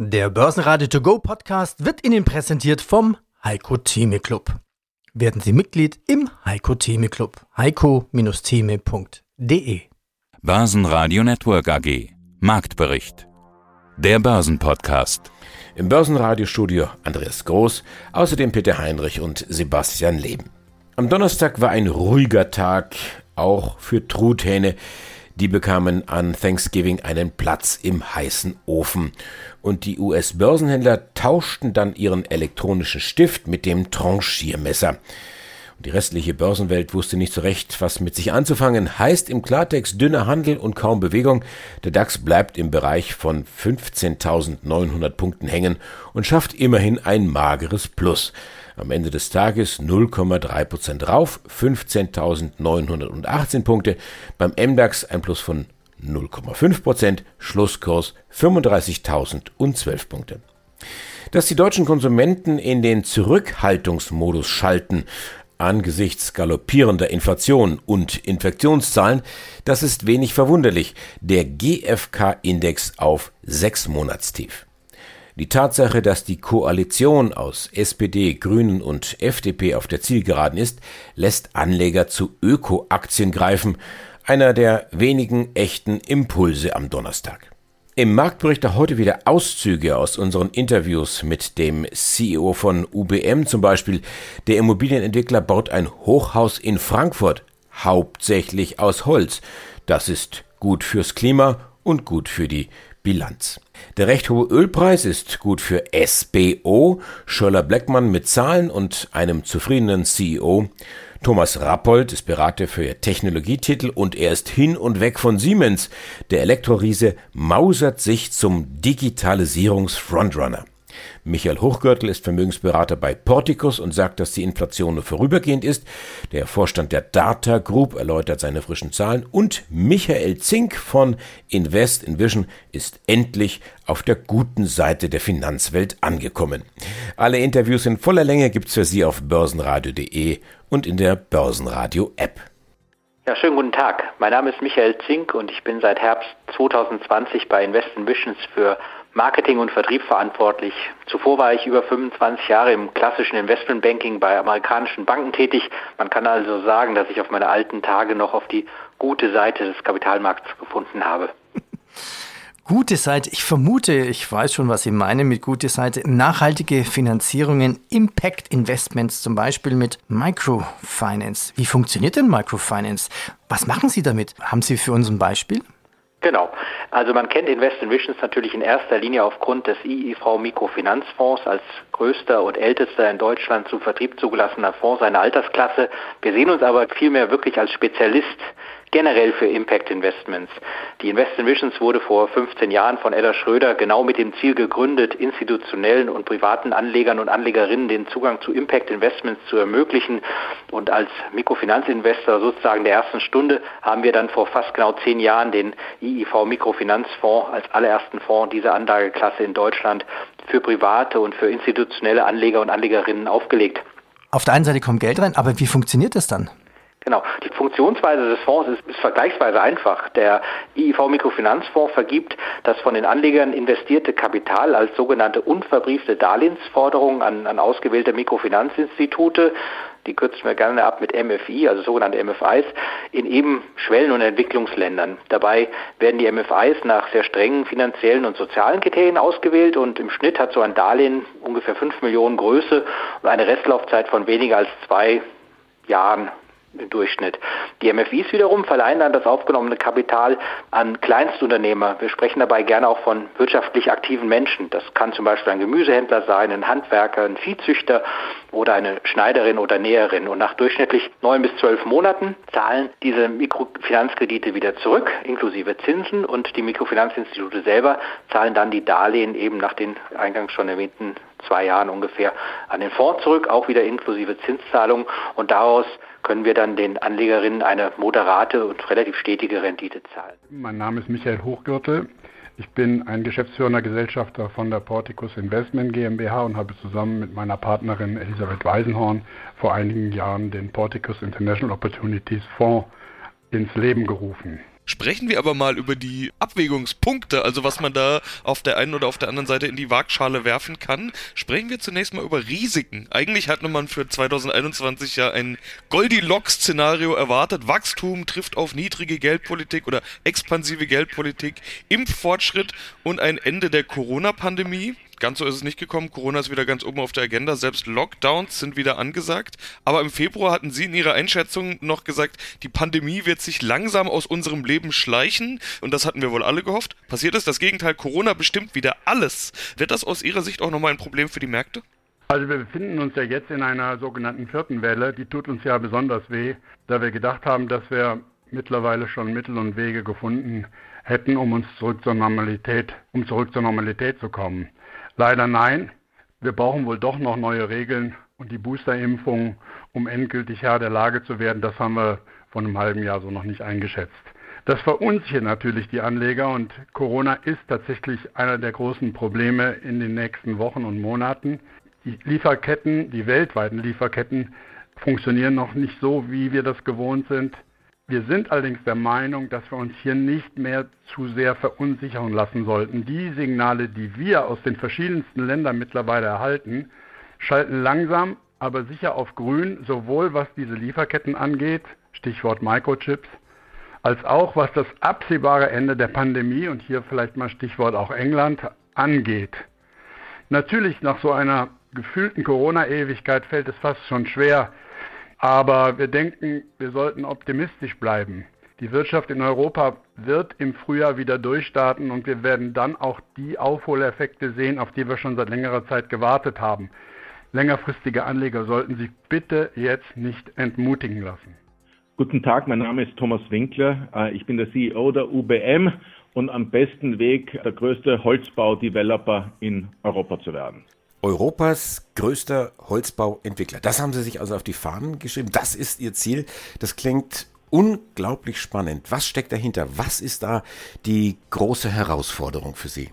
Der Börsenradio To Go Podcast wird Ihnen präsentiert vom Heiko Theme Club. Werden Sie Mitglied im Heiko Theme Club. heiko-theme.de Börsenradio Network AG Marktbericht Der Börsenpodcast Im Börsenradiostudio Andreas Groß, außerdem Peter Heinrich und Sebastian Leben. Am Donnerstag war ein ruhiger Tag, auch für Truthähne. Die bekamen an Thanksgiving einen Platz im heißen Ofen. Und die US-Börsenhändler tauschten dann ihren elektronischen Stift mit dem Tranchiermesser. Die restliche Börsenwelt wusste nicht so recht, was mit sich anzufangen. Heißt im Klartext dünner Handel und kaum Bewegung. Der DAX bleibt im Bereich von 15.900 Punkten hängen und schafft immerhin ein mageres Plus. Am Ende des Tages 0,3 Prozent rauf, 15.918 Punkte. Beim MDAX ein Plus von 0,5 Prozent, Schlusskurs 35.012 Punkte. Dass die deutschen Konsumenten in den Zurückhaltungsmodus schalten, angesichts galoppierender Inflation und Infektionszahlen, das ist wenig verwunderlich. Der GfK-Index auf sechs Monatstief. Die Tatsache, dass die Koalition aus SPD, Grünen und FDP auf der Zielgeraden ist, lässt Anleger zu Öko-Aktien greifen, einer der wenigen echten Impulse am Donnerstag. Im Marktbericht heute wieder Auszüge aus unseren Interviews mit dem CEO von UBM zum Beispiel. Der Immobilienentwickler baut ein Hochhaus in Frankfurt, hauptsächlich aus Holz. Das ist gut fürs Klima und gut für die Bilanz. Der recht hohe Ölpreis ist gut für SBO, Schöller Blackmann mit Zahlen und einem zufriedenen CEO. Thomas Rappold ist Berater für Technologietitel und er ist hin und weg von Siemens. Der Elektroriese mausert sich zum Digitalisierungsfrontrunner. Michael Hochgürtel ist Vermögensberater bei Porticus und sagt, dass die Inflation nur vorübergehend ist. Der Vorstand der Data Group erläutert seine frischen Zahlen und Michael Zink von Invest in Vision ist endlich auf der guten Seite der Finanzwelt angekommen. Alle Interviews in voller Länge gibt's für Sie auf börsenradio.de und in der Börsenradio App. Ja, schönen guten Tag. Mein Name ist Michael Zink und ich bin seit Herbst 2020 bei Invest in Visions für Marketing und Vertrieb verantwortlich. Zuvor war ich über 25 Jahre im klassischen Investmentbanking bei amerikanischen Banken tätig. Man kann also sagen, dass ich auf meine alten Tage noch auf die gute Seite des Kapitalmarkts gefunden habe. Gute Seite, ich vermute, ich weiß schon, was Sie meinen mit gute Seite. Nachhaltige Finanzierungen, Impact Investments, zum Beispiel mit Microfinance. Wie funktioniert denn Microfinance? Was machen Sie damit? Haben Sie für uns ein Beispiel? Genau. Also man kennt Invest in Visions natürlich in erster Linie aufgrund des IIV Mikrofinanzfonds als größter und ältester in Deutschland zum Vertrieb zugelassener Fonds seiner Altersklasse. Wir sehen uns aber vielmehr wirklich als Spezialist generell für Impact Investments. Die Invest in Visions wurde vor 15 Jahren von Edda Schröder genau mit dem Ziel gegründet, institutionellen und privaten Anlegern und Anlegerinnen den Zugang zu Impact Investments zu ermöglichen. Und als Mikrofinanzinvestor sozusagen der ersten Stunde haben wir dann vor fast genau zehn Jahren den IIV Mikrofinanzfonds als allerersten Fonds dieser Anlageklasse in Deutschland für private und für institutionelle Anleger und Anlegerinnen aufgelegt. Auf der einen Seite kommt Geld rein, aber wie funktioniert das dann? Genau. Die Funktionsweise des Fonds ist, ist, vergleichsweise einfach. Der IIV Mikrofinanzfonds vergibt das von den Anlegern investierte Kapital als sogenannte unverbriefte Darlehensforderung an, an ausgewählte Mikrofinanzinstitute die kürzen wir gerne ab mit MFI, also sogenannte MFIs, in eben Schwellen- und Entwicklungsländern. Dabei werden die MFIs nach sehr strengen finanziellen und sozialen Kriterien ausgewählt und im Schnitt hat so ein Darlehen ungefähr 5 Millionen Größe und eine Restlaufzeit von weniger als zwei Jahren im Durchschnitt. Die MFIs wiederum verleihen dann das aufgenommene Kapital an Kleinstunternehmer. Wir sprechen dabei gerne auch von wirtschaftlich aktiven Menschen. Das kann zum Beispiel ein Gemüsehändler sein, ein Handwerker, ein Viehzüchter oder eine Schneiderin oder Näherin. Und nach durchschnittlich neun bis zwölf Monaten zahlen diese Mikrofinanzkredite wieder zurück, inklusive Zinsen. Und die Mikrofinanzinstitute selber zahlen dann die Darlehen eben nach den eingangs schon erwähnten zwei Jahren ungefähr an den Fonds zurück, auch wieder inklusive Zinszahlungen. Und daraus können wir dann den Anlegerinnen eine moderate und relativ stetige Rendite zahlen. Mein Name ist Michael Hochgürtel. Ich bin ein geschäftsführender Gesellschafter von der Porticus Investment GmbH und habe zusammen mit meiner Partnerin Elisabeth Weisenhorn vor einigen Jahren den Porticus International Opportunities Fonds ins Leben gerufen. Sprechen wir aber mal über die Abwägungspunkte, also was man da auf der einen oder auf der anderen Seite in die Waagschale werfen kann. Sprechen wir zunächst mal über Risiken. Eigentlich hatte man für 2021 ja ein Goldilocks-Szenario erwartet. Wachstum trifft auf niedrige Geldpolitik oder expansive Geldpolitik, Impffortschritt und ein Ende der Corona-Pandemie. Ganz so ist es nicht gekommen. Corona ist wieder ganz oben auf der Agenda. Selbst Lockdowns sind wieder angesagt. Aber im Februar hatten Sie in Ihrer Einschätzung noch gesagt, die Pandemie wird sich langsam aus unserem Leben schleichen. Und das hatten wir wohl alle gehofft. Passiert ist das Gegenteil. Corona bestimmt wieder alles. Wird das aus Ihrer Sicht auch nochmal ein Problem für die Märkte? Also wir befinden uns ja jetzt in einer sogenannten vierten Welle. Die tut uns ja besonders weh, da wir gedacht haben, dass wir mittlerweile schon Mittel und Wege gefunden hätten, um uns zurück zur Normalität, um zurück zur Normalität zu kommen. Leider nein. Wir brauchen wohl doch noch neue Regeln und die Boosterimpfung, um endgültig Herr der Lage zu werden, das haben wir vor einem halben Jahr so noch nicht eingeschätzt. Das verunsichert natürlich die Anleger und Corona ist tatsächlich einer der großen Probleme in den nächsten Wochen und Monaten. Die Lieferketten, die weltweiten Lieferketten funktionieren noch nicht so, wie wir das gewohnt sind. Wir sind allerdings der Meinung, dass wir uns hier nicht mehr zu sehr verunsichern lassen sollten. Die Signale, die wir aus den verschiedensten Ländern mittlerweile erhalten, schalten langsam, aber sicher auf grün, sowohl was diese Lieferketten angeht, Stichwort Microchips, als auch was das absehbare Ende der Pandemie und hier vielleicht mal Stichwort auch England angeht. Natürlich nach so einer gefühlten Corona-Ewigkeit fällt es fast schon schwer, aber wir denken, wir sollten optimistisch bleiben. Die Wirtschaft in Europa wird im Frühjahr wieder durchstarten und wir werden dann auch die Aufholeffekte sehen, auf die wir schon seit längerer Zeit gewartet haben. Längerfristige Anleger sollten sich bitte jetzt nicht entmutigen lassen. Guten Tag, mein Name ist Thomas Winkler. Äh, ich bin der CEO der UBM und am besten Weg, der größte Holzbau-Developer in Europa zu werden. Europas größter Holzbauentwickler. Das haben Sie sich also auf die Fahnen geschrieben. Das ist Ihr Ziel. Das klingt unglaublich spannend. Was steckt dahinter? Was ist da die große Herausforderung für Sie?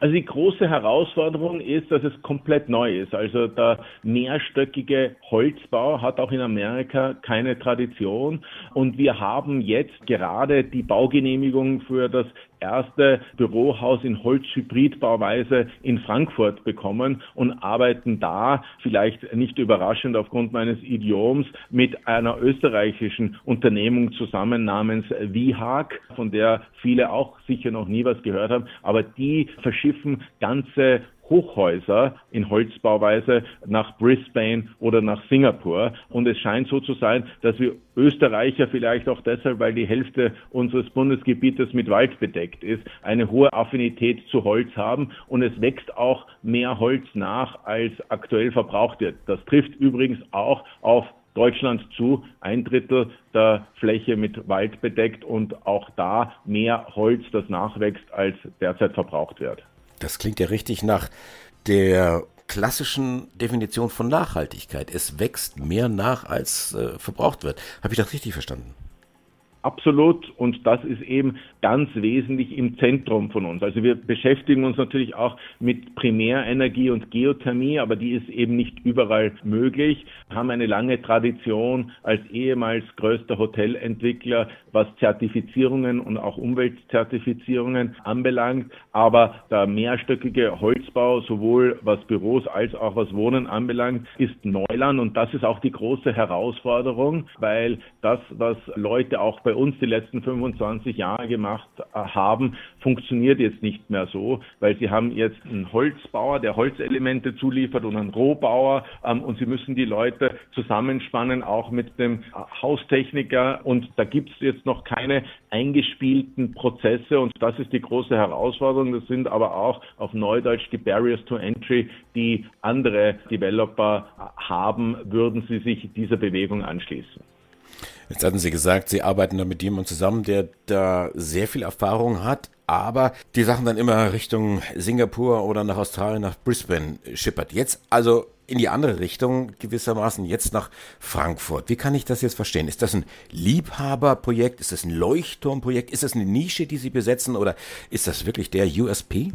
Also die große Herausforderung ist, dass es komplett neu ist. Also der mehrstöckige Holzbau hat auch in Amerika keine Tradition und wir haben jetzt gerade die Baugenehmigung für das erste Bürohaus in Holzhybridbauweise in Frankfurt bekommen und arbeiten da, vielleicht nicht überraschend aufgrund meines Idioms, mit einer österreichischen Unternehmung zusammen namens Vihag, von der viele auch sicher noch nie was gehört haben, aber die verschiffen ganze Hochhäuser in Holzbauweise nach Brisbane oder nach Singapur. Und es scheint so zu sein, dass wir Österreicher vielleicht auch deshalb, weil die Hälfte unseres Bundesgebietes mit Wald bedeckt ist, eine hohe Affinität zu Holz haben. Und es wächst auch mehr Holz nach, als aktuell verbraucht wird. Das trifft übrigens auch auf Deutschland zu, ein Drittel der Fläche mit Wald bedeckt und auch da mehr Holz, das nachwächst, als derzeit verbraucht wird. Das klingt ja richtig nach der klassischen Definition von Nachhaltigkeit. Es wächst mehr nach, als äh, verbraucht wird. Habe ich das richtig verstanden? Absolut. Und das ist eben ganz wesentlich im Zentrum von uns. Also wir beschäftigen uns natürlich auch mit Primärenergie und Geothermie, aber die ist eben nicht überall möglich. Wir haben eine lange Tradition als ehemals größter Hotelentwickler, was Zertifizierungen und auch Umweltzertifizierungen anbelangt. Aber der mehrstöckige Holzbau, sowohl was Büros als auch was Wohnen anbelangt, ist Neuland. Und das ist auch die große Herausforderung, weil das, was Leute auch bei uns die letzten 25 Jahre gemacht äh, haben, funktioniert jetzt nicht mehr so, weil sie haben jetzt einen Holzbauer, der Holzelemente zuliefert und einen Rohbauer ähm, und sie müssen die Leute zusammenspannen, auch mit dem äh, Haustechniker und da gibt es jetzt noch keine eingespielten Prozesse und das ist die große Herausforderung. Das sind aber auch auf Neudeutsch die Barriers to Entry, die andere Developer äh, haben, würden sie sich dieser Bewegung anschließen. Jetzt hatten Sie gesagt, Sie arbeiten da mit jemandem zusammen, der da sehr viel Erfahrung hat, aber die Sachen dann immer Richtung Singapur oder nach Australien, nach Brisbane schippert. Jetzt also in die andere Richtung gewissermaßen, jetzt nach Frankfurt. Wie kann ich das jetzt verstehen? Ist das ein Liebhaberprojekt? Ist das ein Leuchtturmprojekt? Ist das eine Nische, die Sie besetzen oder ist das wirklich der USP?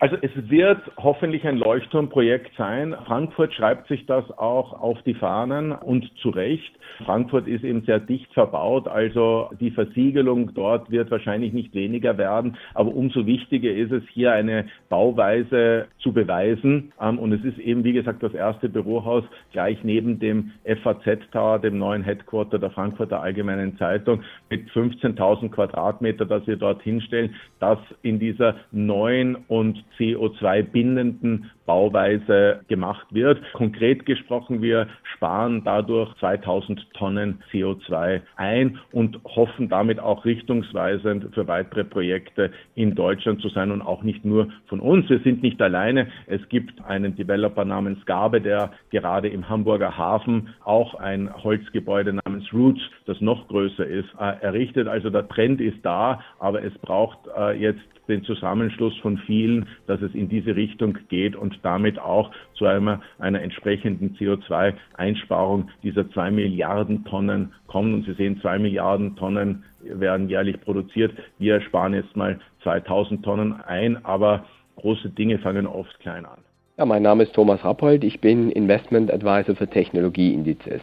Also es wird hoffentlich ein Leuchtturmprojekt sein. Frankfurt schreibt sich das auch auf die Fahnen und zu Recht. Frankfurt ist eben sehr dicht verbaut, also die Versiegelung dort wird wahrscheinlich nicht weniger werden, aber umso wichtiger ist es, hier eine Bauweise zu beweisen. Ähm, und es ist eben, wie gesagt, das erste Bürohaus gleich neben dem FAZ Tower, dem neuen Headquarter der Frankfurter Allgemeinen Zeitung, mit 15.000 Quadratmeter, das wir dort hinstellen, das in dieser neuen und CO2-bindenden Bauweise gemacht wird. Konkret gesprochen, wir sparen dadurch 2000 Tonnen CO2 ein und hoffen damit auch richtungsweisend für weitere Projekte in Deutschland zu sein und auch nicht nur von uns. Wir sind nicht alleine. Es gibt einen Developer namens Gabe, der gerade im Hamburger Hafen auch ein Holzgebäude namens Roots, das noch größer ist, äh, errichtet. Also der Trend ist da, aber es braucht äh, jetzt den Zusammenschluss von vielen, dass es in diese Richtung geht und damit auch zu einer, einer entsprechenden CO2-Einsparung dieser zwei Milliarden Tonnen kommt. Und Sie sehen, zwei Milliarden Tonnen werden jährlich produziert. Wir sparen jetzt mal 2000 Tonnen ein, aber große Dinge fangen oft klein an. Ja, mein Name ist Thomas Rappold. Ich bin Investment Advisor für Technologieindizes.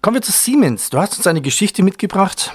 Kommen wir zu Siemens. Du hast uns eine Geschichte mitgebracht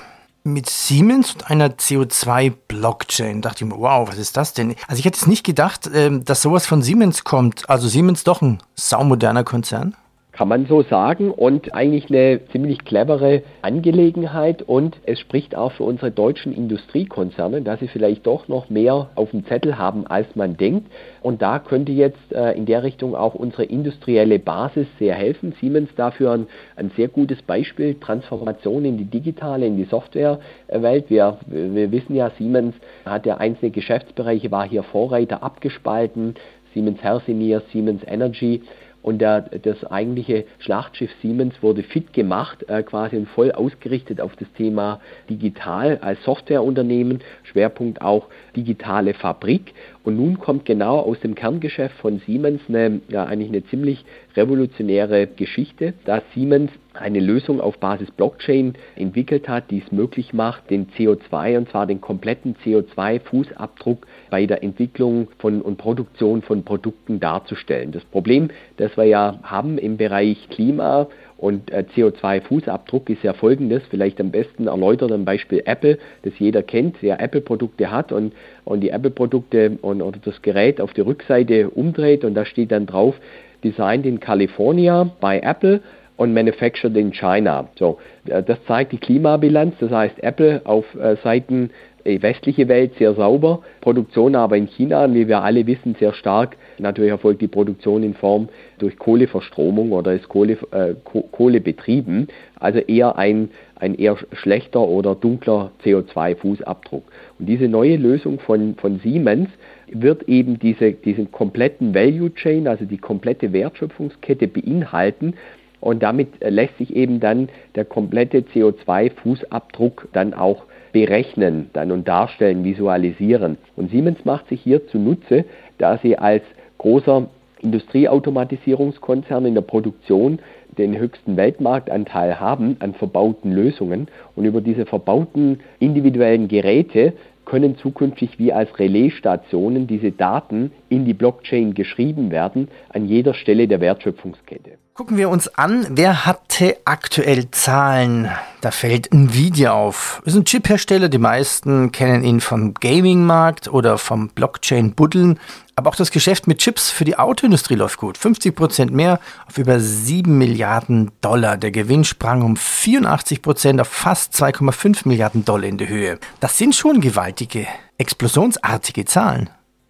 mit Siemens und einer CO2-Blockchain. Dachte ich mir, wow, was ist das denn? Also ich hätte es nicht gedacht, ähm, dass sowas von Siemens kommt. Also Siemens doch ein saumoderner Konzern? Kann man so sagen und eigentlich eine ziemlich clevere Angelegenheit und es spricht auch für unsere deutschen Industriekonzerne, dass sie vielleicht doch noch mehr auf dem Zettel haben, als man denkt. Und da könnte jetzt äh, in der Richtung auch unsere industrielle Basis sehr helfen. Siemens dafür ein, ein sehr gutes Beispiel, Transformation in die digitale, in die Softwarewelt. Wir, wir wissen ja, Siemens hat ja einzelne Geschäftsbereiche, war hier Vorreiter abgespalten. Siemens Healthineers, Siemens Energy und der, das eigentliche Schlachtschiff Siemens wurde fit gemacht, äh, quasi und voll ausgerichtet auf das Thema digital als Softwareunternehmen, Schwerpunkt auch digitale Fabrik. Und nun kommt genau aus dem Kerngeschäft von Siemens eine, ja, eigentlich eine ziemlich revolutionäre Geschichte, dass Siemens eine Lösung auf Basis Blockchain entwickelt hat, die es möglich macht, den CO2 und zwar den kompletten CO2-Fußabdruck bei der Entwicklung von und Produktion von Produkten darzustellen. Das Problem, das wir ja haben im Bereich Klima und äh, CO2-Fußabdruck ist ja folgendes, vielleicht am besten erläutert am Beispiel Apple, das jeder kennt, der Apple-Produkte hat und, und die Apple-Produkte und, oder das Gerät auf die Rückseite umdreht und da steht dann drauf, Designed in California by Apple und manufactured in China. So, äh, das zeigt die Klimabilanz, das heißt Apple auf äh, Seiten die westliche Welt sehr sauber, Produktion aber in China, wie wir alle wissen, sehr stark. Natürlich erfolgt die Produktion in Form durch Kohleverstromung oder ist Kohle, äh, Kohle betrieben, also eher ein, ein eher schlechter oder dunkler CO2-Fußabdruck. Und diese neue Lösung von, von Siemens wird eben diese, diesen kompletten Value Chain, also die komplette Wertschöpfungskette beinhalten und damit lässt sich eben dann der komplette CO2-Fußabdruck dann auch berechnen dann und darstellen, visualisieren. Und Siemens macht sich hier zunutze, da sie als großer Industrieautomatisierungskonzern in der Produktion den höchsten Weltmarktanteil haben an verbauten Lösungen und über diese verbauten individuellen Geräte können zukünftig wie als Relaisstationen diese Daten in die Blockchain geschrieben werden an jeder Stelle der Wertschöpfungskette. Gucken wir uns an, wer hatte aktuell Zahlen? Da fällt Nvidia auf. Ist ein Chip-Hersteller, die meisten kennen ihn vom Gaming-Markt oder vom Blockchain-Buddeln. Aber auch das Geschäft mit Chips für die Autoindustrie läuft gut. 50 Prozent mehr auf über 7 Milliarden Dollar. Der Gewinn sprang um 84 Prozent auf fast 2,5 Milliarden Dollar in die Höhe. Das sind schon gewaltige, explosionsartige Zahlen.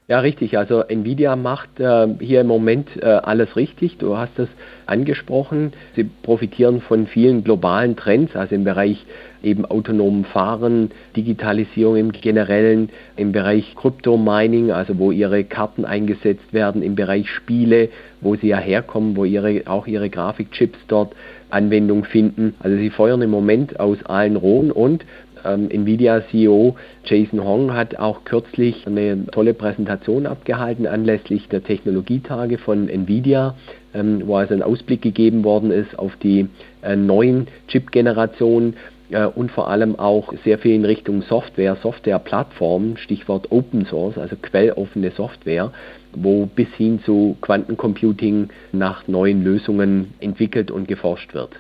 Ja, richtig. Also Nvidia macht äh, hier im Moment äh, alles richtig. Du hast es angesprochen. Sie profitieren von vielen globalen Trends, also im Bereich eben autonomen Fahren, Digitalisierung im Generellen, im Bereich Crypto-Mining, also wo ihre Karten eingesetzt werden, im Bereich Spiele, wo sie ja herkommen, wo ihre, auch ihre Grafikchips dort Anwendung finden. Also sie feuern im Moment aus allen Rohren und ähm, Nvidia-CEO Jason Hong hat auch kürzlich eine tolle Präsentation abgehalten anlässlich der Technologietage von Nvidia, ähm, wo also ein Ausblick gegeben worden ist auf die äh, neuen Chip-Generationen äh, und vor allem auch sehr viel in Richtung Software, Softwareplattformen, Stichwort Open Source, also quelloffene Software, wo bis hin zu Quantencomputing nach neuen Lösungen entwickelt und geforscht wird.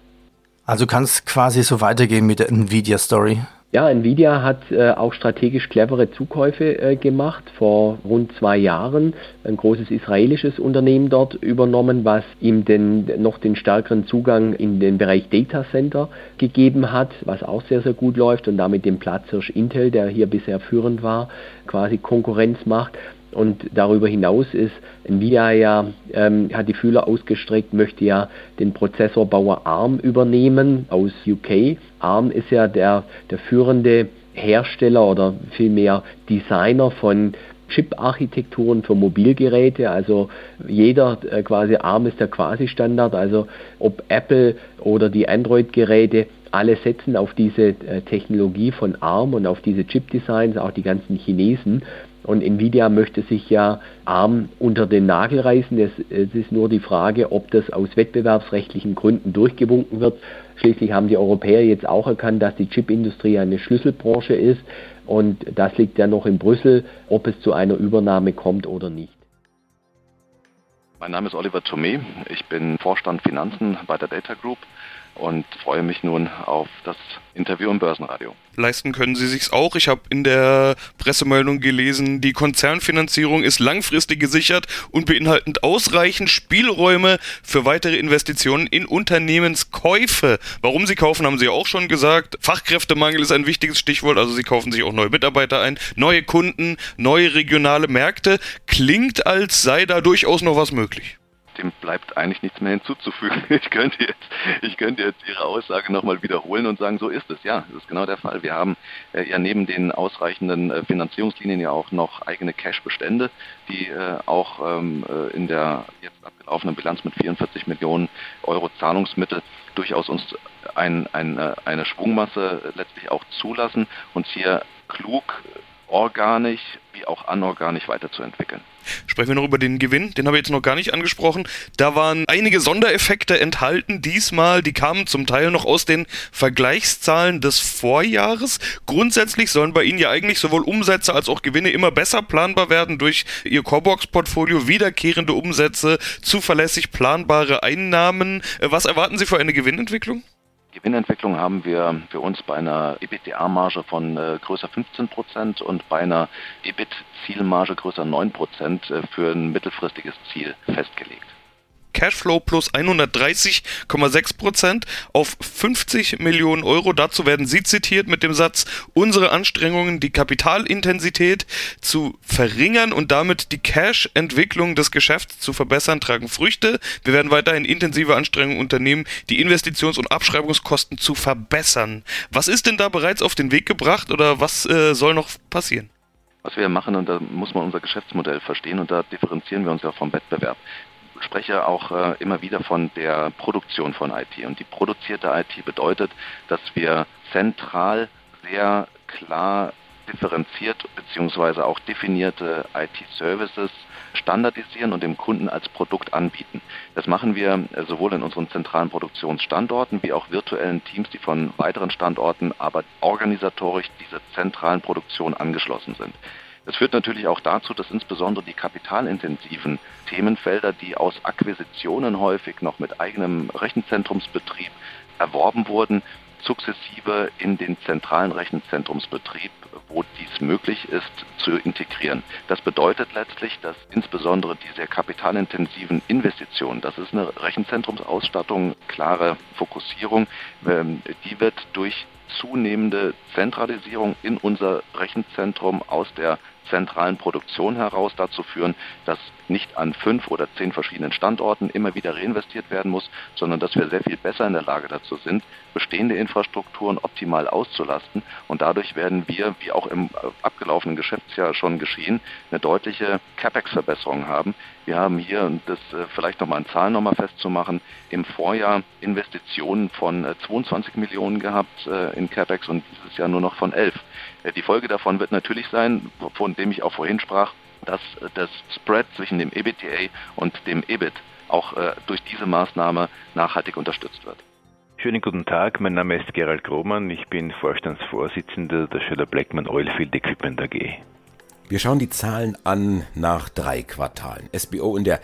Also kann es quasi so weitergehen mit der Nvidia-Story? Ja, Nvidia hat äh, auch strategisch clevere Zukäufe äh, gemacht. Vor rund zwei Jahren ein großes israelisches Unternehmen dort übernommen, was ihm den, noch den stärkeren Zugang in den Bereich Data Center gegeben hat, was auch sehr, sehr gut läuft und damit dem Platzhirsch Intel, der hier bisher führend war, quasi Konkurrenz macht. Und darüber hinaus ist Nvidia ja, ähm, hat die Fühler ausgestreckt, möchte ja den Prozessorbauer ARM übernehmen aus UK. ARM ist ja der, der führende Hersteller oder vielmehr Designer von Chip-Architekturen für Mobilgeräte. Also jeder äh, quasi ARM ist der Quasi-Standard. Also ob Apple oder die Android-Geräte, alle setzen auf diese äh, Technologie von ARM und auf diese Chip-Designs, auch die ganzen Chinesen. Und Nvidia möchte sich ja arm unter den Nagel reißen. Es, es, ist nur die Frage, ob das aus wettbewerbsrechtlichen Gründen durchgewunken wird. Schließlich haben die Europäer jetzt auch erkannt, dass die Chipindustrie eine Schlüsselbranche ist. Und das liegt ja noch in Brüssel, ob es zu einer Übernahme kommt oder nicht. Mein Name ist Oliver Thomé. Ich bin Vorstand Finanzen bei der Data Group und freue mich nun auf das Interview im Börsenradio. Leisten können sie sich's auch. Ich habe in der Pressemeldung gelesen, die Konzernfinanzierung ist langfristig gesichert und beinhaltend ausreichend Spielräume für weitere Investitionen in Unternehmenskäufe. Warum sie kaufen, haben sie auch schon gesagt. Fachkräftemangel ist ein wichtiges Stichwort, also sie kaufen sich auch neue Mitarbeiter ein, neue Kunden, neue regionale Märkte. Klingt, als sei da durchaus noch was möglich dem bleibt eigentlich nichts mehr hinzuzufügen. Ich könnte jetzt, ich könnte jetzt Ihre Aussage nochmal wiederholen und sagen, so ist es. Ja, das ist genau der Fall. Wir haben äh, ja neben den ausreichenden äh, Finanzierungslinien ja auch noch eigene Cash-Bestände, die äh, auch ähm, äh, in der jetzt abgelaufenen Bilanz mit 44 Millionen Euro Zahlungsmittel durchaus uns ein, ein, äh, eine Schwungmasse letztlich auch zulassen, uns hier klug organisch wie auch anorganisch weiterzuentwickeln. Sprechen wir noch über den Gewinn, den habe ich jetzt noch gar nicht angesprochen. Da waren einige Sondereffekte enthalten diesmal, die kamen zum Teil noch aus den Vergleichszahlen des Vorjahres. Grundsätzlich sollen bei Ihnen ja eigentlich sowohl Umsätze als auch Gewinne immer besser planbar werden durch Ihr Corebox-Portfolio, wiederkehrende Umsätze, zuverlässig planbare Einnahmen. Äh, was erwarten Sie für eine Gewinnentwicklung? Gewinnentwicklung haben wir für uns bei einer EBITDA-Marge von äh, größer 15 Prozent und bei einer EBIT-Zielmarge größer 9 Prozent äh, für ein mittelfristiges Ziel festgelegt. Cashflow plus 130,6 Prozent auf 50 Millionen Euro. Dazu werden Sie zitiert mit dem Satz, unsere Anstrengungen, die Kapitalintensität zu verringern und damit die Cash-Entwicklung des Geschäfts zu verbessern, tragen Früchte. Wir werden weiterhin intensive Anstrengungen unternehmen, die Investitions- und Abschreibungskosten zu verbessern. Was ist denn da bereits auf den Weg gebracht oder was äh, soll noch passieren? was wir machen, und da muss man unser Geschäftsmodell verstehen und da differenzieren wir uns ja vom Wettbewerb spreche auch äh, immer wieder von der Produktion von IT. Und die produzierte IT bedeutet, dass wir zentral sehr klar differenziert bzw. auch definierte IT-Services standardisieren und dem Kunden als Produkt anbieten. Das machen wir äh, sowohl in unseren zentralen Produktionsstandorten wie auch virtuellen Teams, die von weiteren Standorten aber organisatorisch dieser zentralen Produktion angeschlossen sind. Das führt natürlich auch dazu, dass insbesondere die kapitalintensiven Themenfelder, die aus Akquisitionen häufig noch mit eigenem Rechenzentrumsbetrieb erworben wurden, sukzessive in den zentralen Rechenzentrumsbetrieb, wo dies möglich ist, zu integrieren. Das bedeutet letztlich, dass insbesondere diese kapitalintensiven Investitionen, das ist eine Rechenzentrumsausstattung, klare Fokussierung, ähm, die wird durch zunehmende Zentralisierung in unser Rechenzentrum aus der zentralen Produktion heraus dazu führen, dass nicht an fünf oder zehn verschiedenen Standorten immer wieder reinvestiert werden muss, sondern dass wir sehr viel besser in der Lage dazu sind, bestehende Infrastrukturen optimal auszulasten. Und dadurch werden wir, wie auch im abgelaufenen Geschäftsjahr schon geschehen, eine deutliche CapEx-Verbesserung haben. Wir haben hier, und das äh, vielleicht nochmal in Zahlen nochmal festzumachen, im Vorjahr Investitionen von 22 äh, Millionen gehabt äh, in CapEx und dieses Jahr nur noch von 11. Die Folge davon wird natürlich sein, von dem ich auch vorhin sprach, dass das Spread zwischen dem EBITDA und dem EBIT auch äh, durch diese Maßnahme nachhaltig unterstützt wird. Schönen guten Tag, mein Name ist Gerald Grohmann, ich bin Vorstandsvorsitzender der Schöller Blackman Oilfield Equipment AG. Wir schauen die Zahlen an nach drei Quartalen. SBO in der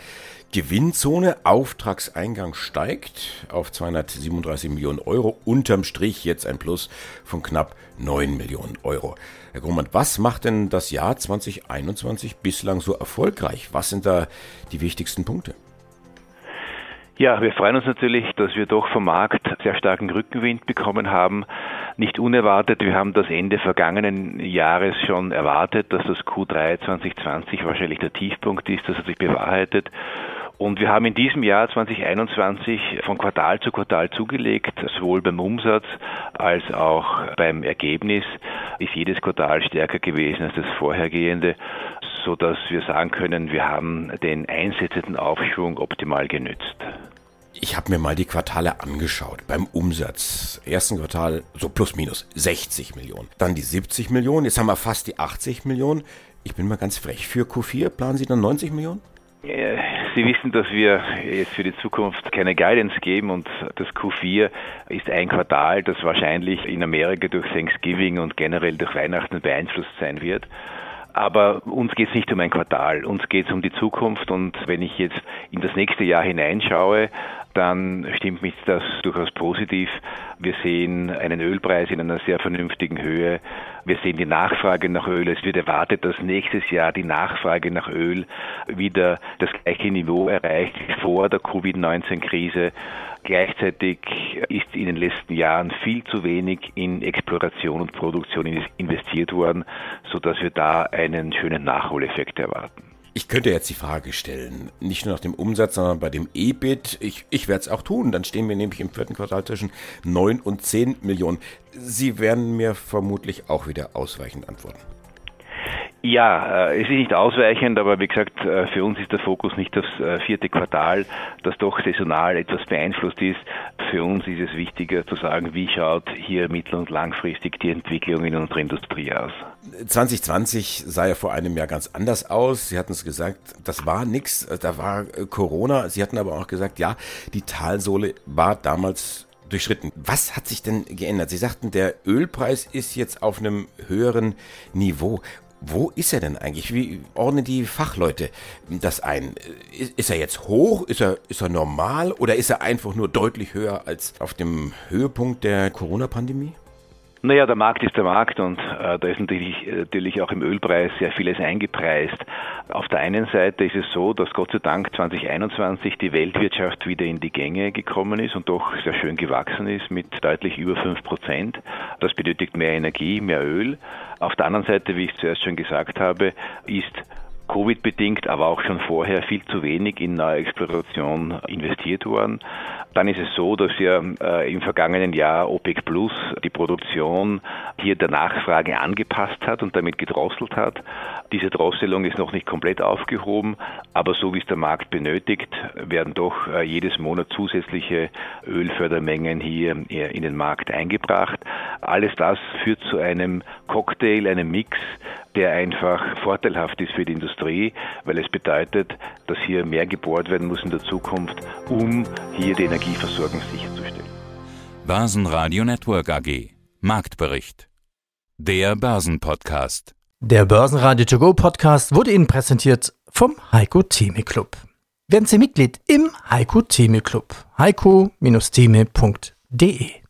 Gewinnzone, Auftragseingang steigt auf 237 Millionen Euro, unterm Strich jetzt ein Plus von knapp 9 Millionen Euro. Herr Grummann, was macht denn das Jahr 2021 bislang so erfolgreich? Was sind da die wichtigsten Punkte? Ja, wir freuen uns natürlich, dass wir doch vom Markt sehr starken Rückenwind bekommen haben. Nicht unerwartet, wir haben das Ende vergangenen Jahres schon erwartet, dass das Q3 2020 wahrscheinlich der Tiefpunkt ist, das hat sich bewahrheitet. Und wir haben in diesem Jahr 2021 von Quartal zu Quartal zugelegt, sowohl beim Umsatz als auch beim Ergebnis ist jedes Quartal stärker gewesen als das vorhergehende, so dass wir sagen können, wir haben den einsetzenden Aufschwung optimal genützt. Ich habe mir mal die Quartale angeschaut. Beim Umsatz. Ersten Quartal so plus minus 60 Millionen. Dann die 70 Millionen. Jetzt haben wir fast die 80 Millionen. Ich bin mal ganz frech. Für Q4 planen Sie dann 90 Millionen? Sie wissen, dass wir jetzt für die Zukunft keine Guidance geben und das Q4 ist ein Quartal, das wahrscheinlich in Amerika durch Thanksgiving und generell durch Weihnachten beeinflusst sein wird. Aber uns geht es nicht um ein Quartal, uns geht es um die Zukunft und wenn ich jetzt in das nächste Jahr hineinschaue, dann stimmt mich das durchaus positiv. Wir sehen einen Ölpreis in einer sehr vernünftigen Höhe. Wir sehen die Nachfrage nach Öl. Es wird erwartet, dass nächstes Jahr die Nachfrage nach Öl wieder das gleiche Niveau erreicht vor der Covid-19-Krise. Gleichzeitig ist in den letzten Jahren viel zu wenig in Exploration und Produktion investiert worden, sodass wir da einen schönen Nachholeffekt erwarten. Ich könnte jetzt die Frage stellen, nicht nur nach dem Umsatz, sondern bei dem EBIT. Ich, ich werde es auch tun. Dann stehen wir nämlich im vierten Quartal zwischen 9 und 10 Millionen. Sie werden mir vermutlich auch wieder ausweichend antworten. Ja, äh, es ist nicht ausweichend, aber wie gesagt, äh, für uns ist der Fokus nicht das äh, vierte Quartal, das doch saisonal etwas beeinflusst ist. Für uns ist es wichtiger zu sagen, wie schaut hier mittel- und langfristig die Entwicklung in unserer Industrie aus. 2020 sah ja vor einem Jahr ganz anders aus. Sie hatten es gesagt, das war nichts, da war Corona. Sie hatten aber auch gesagt, ja, die Talsohle war damals durchschritten. Was hat sich denn geändert? Sie sagten, der Ölpreis ist jetzt auf einem höheren Niveau. Wo ist er denn eigentlich? Wie ordnen die Fachleute das ein? Ist er jetzt hoch? Ist er, ist er normal? Oder ist er einfach nur deutlich höher als auf dem Höhepunkt der Corona-Pandemie? Naja, der Markt ist der Markt und äh, da ist natürlich, äh, natürlich auch im Ölpreis sehr vieles eingepreist. Auf der einen Seite ist es so, dass Gott sei Dank 2021 die Weltwirtschaft wieder in die Gänge gekommen ist und doch sehr schön gewachsen ist mit deutlich über 5 Prozent. Das benötigt mehr Energie, mehr Öl. Auf der anderen Seite, wie ich zuerst schon gesagt habe, ist Covid-bedingt, aber auch schon vorher viel zu wenig in neue Exploration investiert worden. Dann ist es so, dass ja äh, im vergangenen Jahr OPEC Plus die Produktion hier der Nachfrage angepasst hat und damit gedrosselt hat. Diese Drosselung ist noch nicht komplett aufgehoben, aber so wie es der Markt benötigt, werden doch äh, jedes Monat zusätzliche Ölfördermengen hier äh, in den Markt eingebracht. Alles das führt zu einem Cocktail, einem Mix, der einfach vorteilhaft ist für die Industrie, weil es bedeutet, dass hier mehr gebohrt werden muss in der Zukunft, um hier die Energieversorgung sicherzustellen. Börsenradio Network AG Marktbericht Der Börsenpodcast Der Börsenradio To Go Podcast wurde Ihnen präsentiert vom Heiko Theme Club. Werden Sie Mitglied im Heiko Theme Club. heiko-theme.de